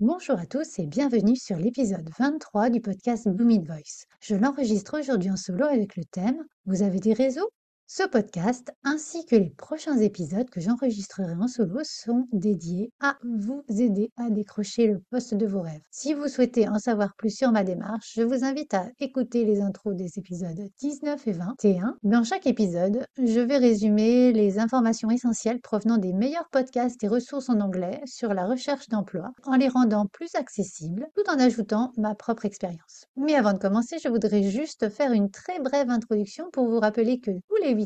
Bonjour à tous et bienvenue sur l'épisode 23 du podcast Blooming Voice. Je l'enregistre aujourd'hui en solo avec le thème Vous avez des réseaux? Ce podcast ainsi que les prochains épisodes que j'enregistrerai en solo sont dédiés à vous aider à décrocher le poste de vos rêves. Si vous souhaitez en savoir plus sur ma démarche, je vous invite à écouter les intros des épisodes 19 et 21. Dans chaque épisode, je vais résumer les informations essentielles provenant des meilleurs podcasts et ressources en anglais sur la recherche d'emploi en les rendant plus accessibles tout en ajoutant ma propre expérience. Mais avant de commencer, je voudrais juste faire une très brève introduction pour vous rappeler que tous les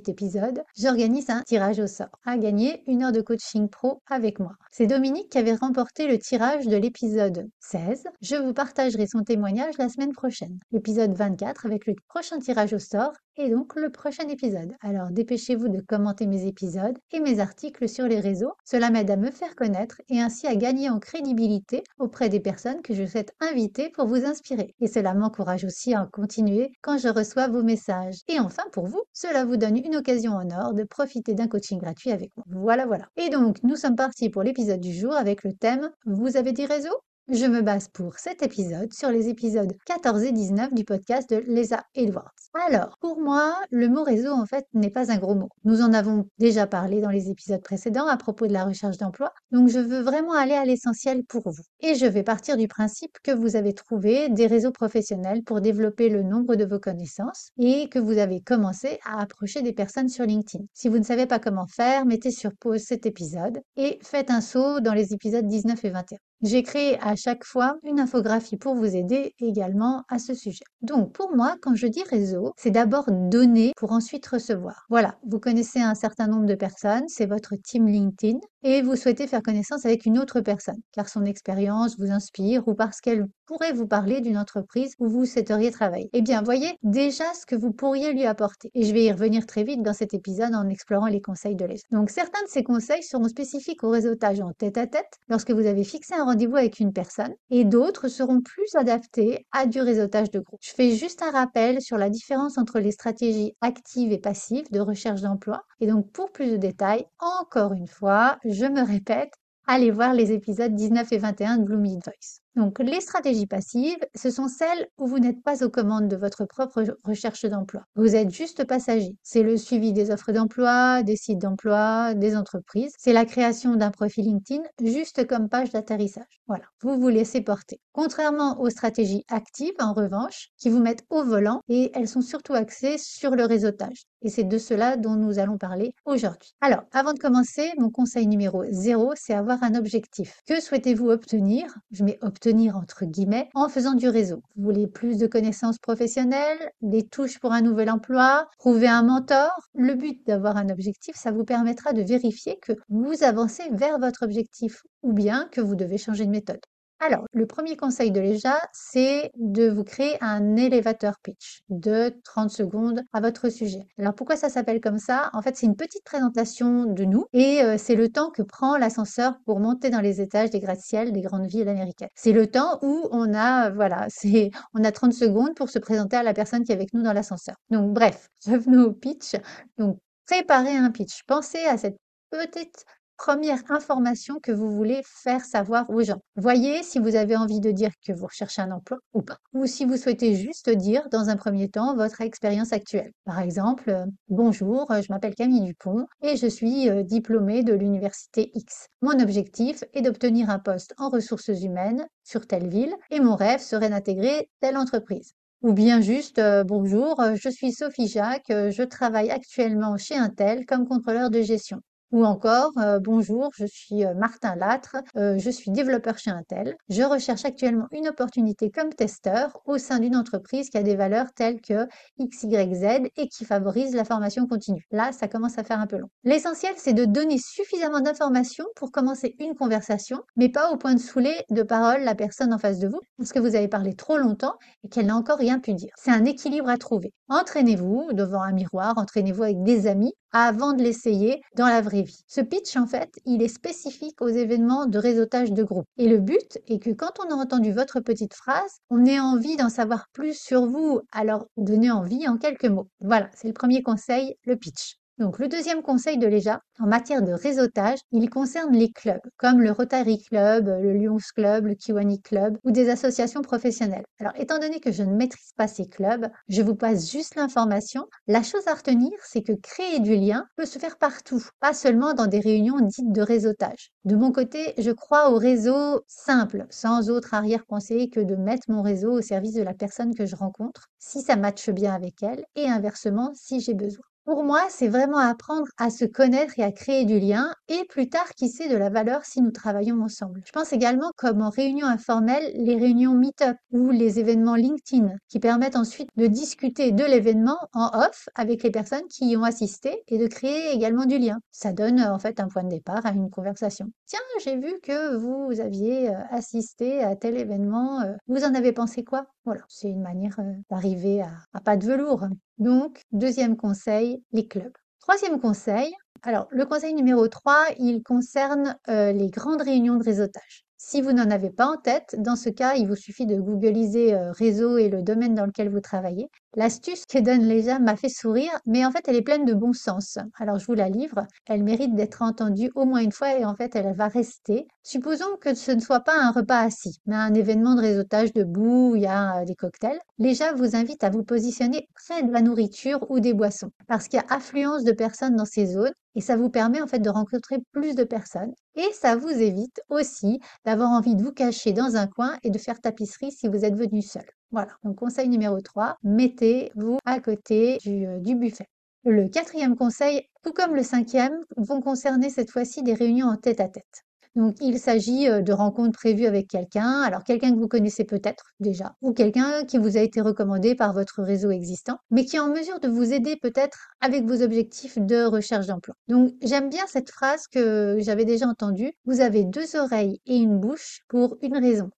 j'organise un tirage au sort à gagner une heure de coaching pro avec moi. C'est Dominique qui avait remporté le tirage de l'épisode 16. Je vous partagerai son témoignage la semaine prochaine. L'épisode 24 avec le prochain tirage au sort et donc le prochain épisode. Alors dépêchez-vous de commenter mes épisodes et mes articles sur les réseaux. Cela m'aide à me faire connaître et ainsi à gagner en crédibilité auprès des personnes que je souhaite inviter pour vous inspirer. Et cela m'encourage aussi à continuer quand je reçois vos messages. Et enfin pour vous, cela vous donne une occasion en or de profiter d'un coaching gratuit avec moi. Voilà, voilà. Et donc nous sommes partis pour l'épisode du jour avec le thème Vous avez des réseaux? Je me base pour cet épisode sur les épisodes 14 et 19 du podcast de Lisa Edwards. Alors, pour moi, le mot réseau, en fait, n'est pas un gros mot. Nous en avons déjà parlé dans les épisodes précédents à propos de la recherche d'emploi, donc je veux vraiment aller à l'essentiel pour vous. Et je vais partir du principe que vous avez trouvé des réseaux professionnels pour développer le nombre de vos connaissances et que vous avez commencé à approcher des personnes sur LinkedIn. Si vous ne savez pas comment faire, mettez sur pause cet épisode et faites un saut dans les épisodes 19 et 21. J'ai créé à chaque fois une infographie pour vous aider également à ce sujet. Donc pour moi, quand je dis réseau, c'est d'abord donner pour ensuite recevoir. Voilà, vous connaissez un certain nombre de personnes, c'est votre team LinkedIn et vous souhaitez faire connaissance avec une autre personne car son expérience vous inspire ou parce qu'elle pourrait vous parler d'une entreprise où vous souhaiteriez travailler. Eh bien, voyez déjà ce que vous pourriez lui apporter. Et je vais y revenir très vite dans cet épisode en explorant les conseils de l'ESA. Donc certains de ces conseils seront spécifiques au réseautage en tête à tête lorsque vous avez fixé un rendez-vous avec une personne et d'autres seront plus adaptés à du réseautage de groupe. Je fais juste un rappel sur la différence entre les stratégies actives et passives de recherche d'emploi. Et donc pour plus de détails, encore une fois, je me répète, allez voir les épisodes 19 et 21 de Blue Voice. Donc, les stratégies passives, ce sont celles où vous n'êtes pas aux commandes de votre propre recherche d'emploi. Vous êtes juste passager. C'est le suivi des offres d'emploi, des sites d'emploi, des entreprises. C'est la création d'un profil LinkedIn juste comme page d'atterrissage. Voilà, vous vous laissez porter. Contrairement aux stratégies actives, en revanche, qui vous mettent au volant et elles sont surtout axées sur le réseautage. Et c'est de cela dont nous allons parler aujourd'hui. Alors, avant de commencer, mon conseil numéro 0, c'est avoir un objectif. Que souhaitez-vous obtenir? Je mets obtenir entre guillemets en faisant du réseau. Vous voulez plus de connaissances professionnelles, des touches pour un nouvel emploi, trouver un mentor? Le but d'avoir un objectif, ça vous permettra de vérifier que vous avancez vers votre objectif ou bien que vous devez changer de méthode. Alors, le premier conseil de l'EJA, c'est de vous créer un elevator pitch de 30 secondes à votre sujet. Alors, pourquoi ça s'appelle comme ça? En fait, c'est une petite présentation de nous et euh, c'est le temps que prend l'ascenseur pour monter dans les étages des gratte-ciel des grandes villes américaines. C'est le temps où on a, voilà, c'est, on a 30 secondes pour se présenter à la personne qui est avec nous dans l'ascenseur. Donc, bref, revenons au pitch. Donc, préparez un pitch. Pensez à cette petite première information que vous voulez faire savoir aux gens. Voyez si vous avez envie de dire que vous recherchez un emploi ou pas. Ou si vous souhaitez juste dire dans un premier temps votre expérience actuelle. Par exemple, euh, bonjour, je m'appelle Camille Dupont et je suis euh, diplômée de l'université X. Mon objectif est d'obtenir un poste en ressources humaines sur telle ville et mon rêve serait d'intégrer telle entreprise. Ou bien juste euh, bonjour, je suis Sophie Jacques, je travaille actuellement chez Intel comme contrôleur de gestion. Ou encore, euh, bonjour, je suis euh, Martin Latre, euh, je suis développeur chez Intel. Je recherche actuellement une opportunité comme testeur au sein d'une entreprise qui a des valeurs telles que X, Y, Z et qui favorise la formation continue. Là, ça commence à faire un peu long. L'essentiel, c'est de donner suffisamment d'informations pour commencer une conversation, mais pas au point de saouler de parole la personne en face de vous, parce que vous avez parlé trop longtemps et qu'elle n'a encore rien pu dire. C'est un équilibre à trouver. Entraînez-vous devant un miroir, entraînez-vous avec des amis avant de l'essayer dans la vraie vie. Ce pitch, en fait, il est spécifique aux événements de réseautage de groupe. Et le but est que quand on a entendu votre petite phrase, on ait envie d'en savoir plus sur vous. Alors, donnez envie en quelques mots. Voilà, c'est le premier conseil, le pitch. Donc le deuxième conseil de Léja, en matière de réseautage, il concerne les clubs, comme le Rotary Club, le Lions Club, le Kiwani Club ou des associations professionnelles. Alors étant donné que je ne maîtrise pas ces clubs, je vous passe juste l'information. La chose à retenir, c'est que créer du lien peut se faire partout, pas seulement dans des réunions dites de réseautage. De mon côté, je crois au réseau simple, sans autre arrière-pensée que de mettre mon réseau au service de la personne que je rencontre, si ça matche bien avec elle, et inversement si j'ai besoin. Pour moi, c'est vraiment apprendre à se connaître et à créer du lien et plus tard, qui sait, de la valeur si nous travaillons ensemble. Je pense également comme en réunion informelle, les réunions Meetup ou les événements LinkedIn qui permettent ensuite de discuter de l'événement en off avec les personnes qui y ont assisté et de créer également du lien. Ça donne en fait un point de départ à une conversation. Tiens, j'ai vu que vous aviez euh, assisté à tel événement. Euh, vous en avez pensé quoi? Voilà, c'est une manière euh, d'arriver à, pas de velours. Donc, deuxième conseil, les clubs. Troisième conseil, alors le conseil numéro 3, il concerne euh, les grandes réunions de réseautage. Si vous n'en avez pas en tête, dans ce cas, il vous suffit de googliser euh, réseau et le domaine dans lequel vous travaillez. L'astuce que donne Léja m'a fait sourire, mais en fait, elle est pleine de bon sens. Alors, je vous la livre. Elle mérite d'être entendue au moins une fois et en fait, elle va rester. Supposons que ce ne soit pas un repas assis, mais un événement de réseautage debout où il y a euh, des cocktails. Léja vous invite à vous positionner près de la nourriture ou des boissons parce qu'il y a affluence de personnes dans ces zones et ça vous permet en fait de rencontrer plus de personnes. Et ça vous évite aussi d'avoir envie de vous cacher dans un coin et de faire tapisserie si vous êtes venu seul. Voilà, donc conseil numéro 3, mettez-vous à côté du, euh, du buffet. Le quatrième conseil, tout comme le cinquième, vont concerner cette fois-ci des réunions en tête à tête. Donc, il s'agit de rencontres prévues avec quelqu'un, alors quelqu'un que vous connaissez peut-être déjà, ou quelqu'un qui vous a été recommandé par votre réseau existant, mais qui est en mesure de vous aider peut-être avec vos objectifs de recherche d'emploi. Donc, j'aime bien cette phrase que j'avais déjà entendue. Vous avez deux oreilles et une bouche pour une raison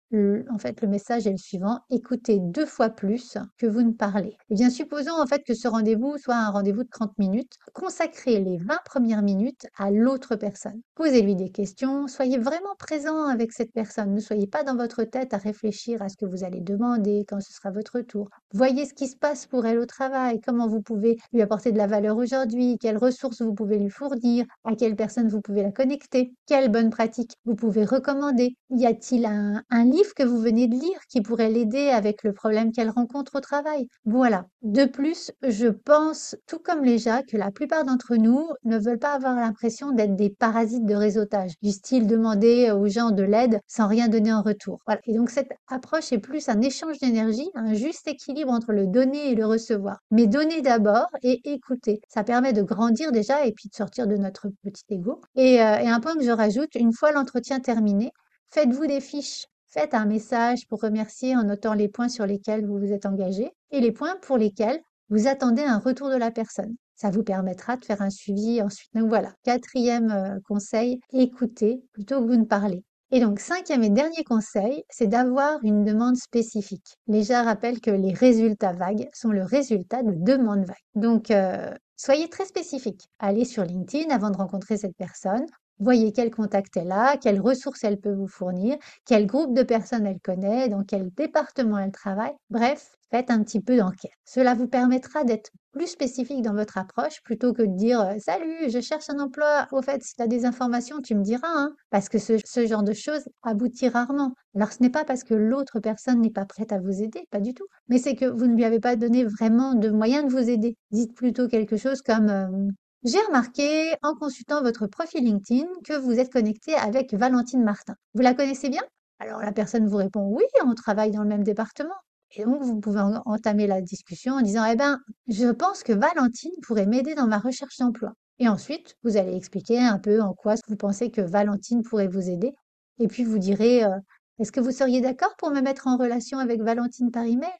en fait, le message est le suivant, écoutez deux fois plus que vous ne parlez. Et eh bien, supposons en fait que ce rendez-vous soit un rendez-vous de 30 minutes. Consacrez les 20 premières minutes à l'autre personne. Posez-lui des questions, soyez vraiment présent avec cette personne. Ne soyez pas dans votre tête à réfléchir à ce que vous allez demander quand ce sera votre tour. Voyez ce qui se passe pour elle au travail, comment vous pouvez lui apporter de la valeur aujourd'hui, quelles ressources vous pouvez lui fournir, à quelle personne vous pouvez la connecter, quelles bonnes pratiques vous pouvez recommander? Y a-t-il un, un livre que vous venez de lire qui pourrait l'aider avec le problème qu'elle rencontre au travail. Voilà. De plus, je pense, tout comme les gens, que la plupart d'entre nous ne veulent pas avoir l'impression d'être des parasites de réseautage, du style demander aux gens de l'aide sans rien donner en retour. Voilà. Et donc cette approche est plus un échange d'énergie, un juste équilibre entre le donner et le recevoir. Mais donner d'abord et écouter. Ça permet de grandir déjà et puis de sortir de notre petit ego. Et, euh, et un point que je rajoute, une fois l'entretien terminé, Faites-vous des fiches Faites un message pour remercier en notant les points sur lesquels vous vous êtes engagé et les points pour lesquels vous attendez un retour de la personne. Ça vous permettra de faire un suivi ensuite. Donc voilà, quatrième euh, conseil, écoutez plutôt que vous ne parlez. Et donc, cinquième et dernier conseil, c'est d'avoir une demande spécifique. Les gens rappellent que les résultats vagues sont le résultat de demandes vagues. Donc, euh, soyez très spécifique. Allez sur LinkedIn avant de rencontrer cette personne. Voyez quel contact elle a, quelles ressources elle peut vous fournir, quel groupe de personnes elle connaît, dans quel département elle travaille. Bref, faites un petit peu d'enquête. Cela vous permettra d'être plus spécifique dans votre approche plutôt que de dire euh, Salut, je cherche un emploi. Au fait, si tu as des informations, tu me diras. Hein, parce que ce, genre de choses aboutit rarement. Alors, ce n'est pas parce que l'autre personne n'est pas prête à vous aider, pas du tout. Mais c'est que vous ne lui avez pas donné vraiment de moyens de vous aider. Dites plutôt quelque chose comme euh, j'ai remarqué en consultant votre profil LinkedIn que vous êtes connecté avec Valentine Martin. Vous la connaissez bien? Alors la personne vous répond oui, on travaille dans le même département. Et donc vous pouvez entamer la discussion en disant eh ben je pense que Valentine pourrait m'aider dans ma recherche d'emploi. Et ensuite, vous allez expliquer un peu en quoi vous pensez que Valentine pourrait vous aider. Et puis vous direz, euh, est-ce que vous seriez d'accord pour me mettre en relation avec Valentine par email?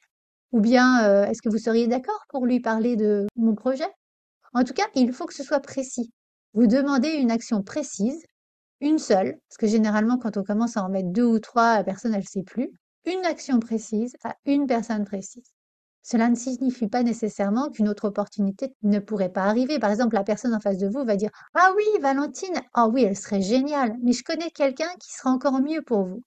Ou bien, euh, est-ce que vous seriez d'accord pour lui parler de mon projet? En tout cas, il faut que ce soit précis. Vous demandez une action précise, une seule, parce que généralement, quand on commence à en mettre deux ou trois, la personne, ne sait plus. Une action précise à une personne précise. Cela ne signifie pas nécessairement qu'une autre opportunité ne pourrait pas arriver. Par exemple, la personne en face de vous va dire Ah oui, Valentine, ah oui, elle serait géniale, mais je connais quelqu'un qui sera encore mieux pour vous.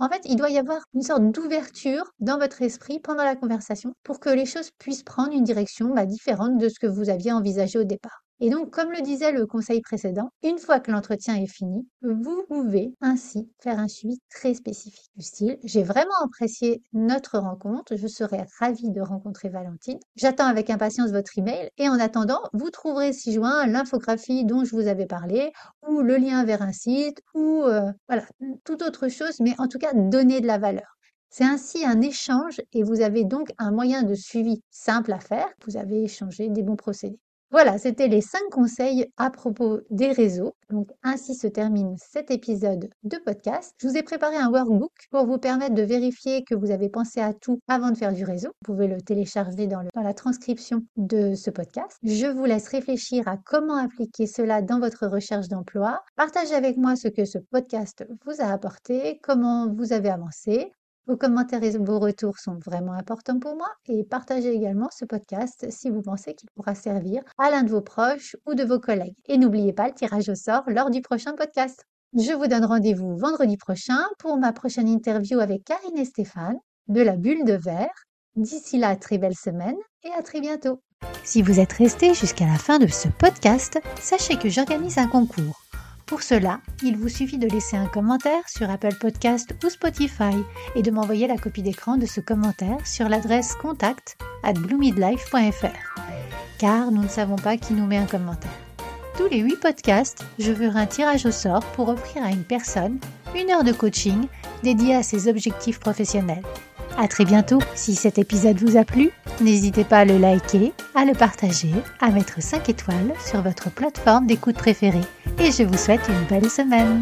En fait, il doit y avoir une sorte d'ouverture dans votre esprit pendant la conversation pour que les choses puissent prendre une direction bah, différente de ce que vous aviez envisagé au départ. Et donc, comme le disait le conseil précédent, une fois que l'entretien est fini, vous pouvez ainsi faire un suivi très spécifique du style J'ai vraiment apprécié notre rencontre, je serais ravie de rencontrer Valentine. J'attends avec impatience votre email et en attendant, vous trouverez ci-joint l'infographie dont je vous avais parlé ou le lien vers un site ou euh, voilà, toute autre chose, mais en tout cas, donner de la valeur. C'est ainsi un échange et vous avez donc un moyen de suivi simple à faire. Vous avez échangé des bons procédés. Voilà, c'était les cinq conseils à propos des réseaux. Donc ainsi se termine cet épisode de podcast. Je vous ai préparé un workbook pour vous permettre de vérifier que vous avez pensé à tout avant de faire du réseau. Vous pouvez le télécharger dans, dans la transcription de ce podcast. Je vous laisse réfléchir à comment appliquer cela dans votre recherche d'emploi. Partagez avec moi ce que ce podcast vous a apporté, comment vous avez avancé. Vos commentaires et vos retours sont vraiment importants pour moi et partagez également ce podcast si vous pensez qu'il pourra servir à l'un de vos proches ou de vos collègues. Et n'oubliez pas le tirage au sort lors du prochain podcast. Je vous donne rendez-vous vendredi prochain pour ma prochaine interview avec Karine et Stéphane de la bulle de verre. D'ici là, très belle semaine et à très bientôt. Si vous êtes resté jusqu'à la fin de ce podcast, sachez que j'organise un concours. Pour cela, il vous suffit de laisser un commentaire sur Apple Podcast ou Spotify et de m'envoyer la copie d'écran de ce commentaire sur l'adresse contact at bloomidlife.fr. Car nous ne savons pas qui nous met un commentaire. Tous les 8 podcasts, je ferai un tirage au sort pour offrir à une personne une heure de coaching dédiée à ses objectifs professionnels. À très bientôt. Si cet épisode vous a plu, n'hésitez pas à le liker, à le partager, à mettre 5 étoiles sur votre plateforme d'écoute préférée. Et je vous souhaite une belle semaine.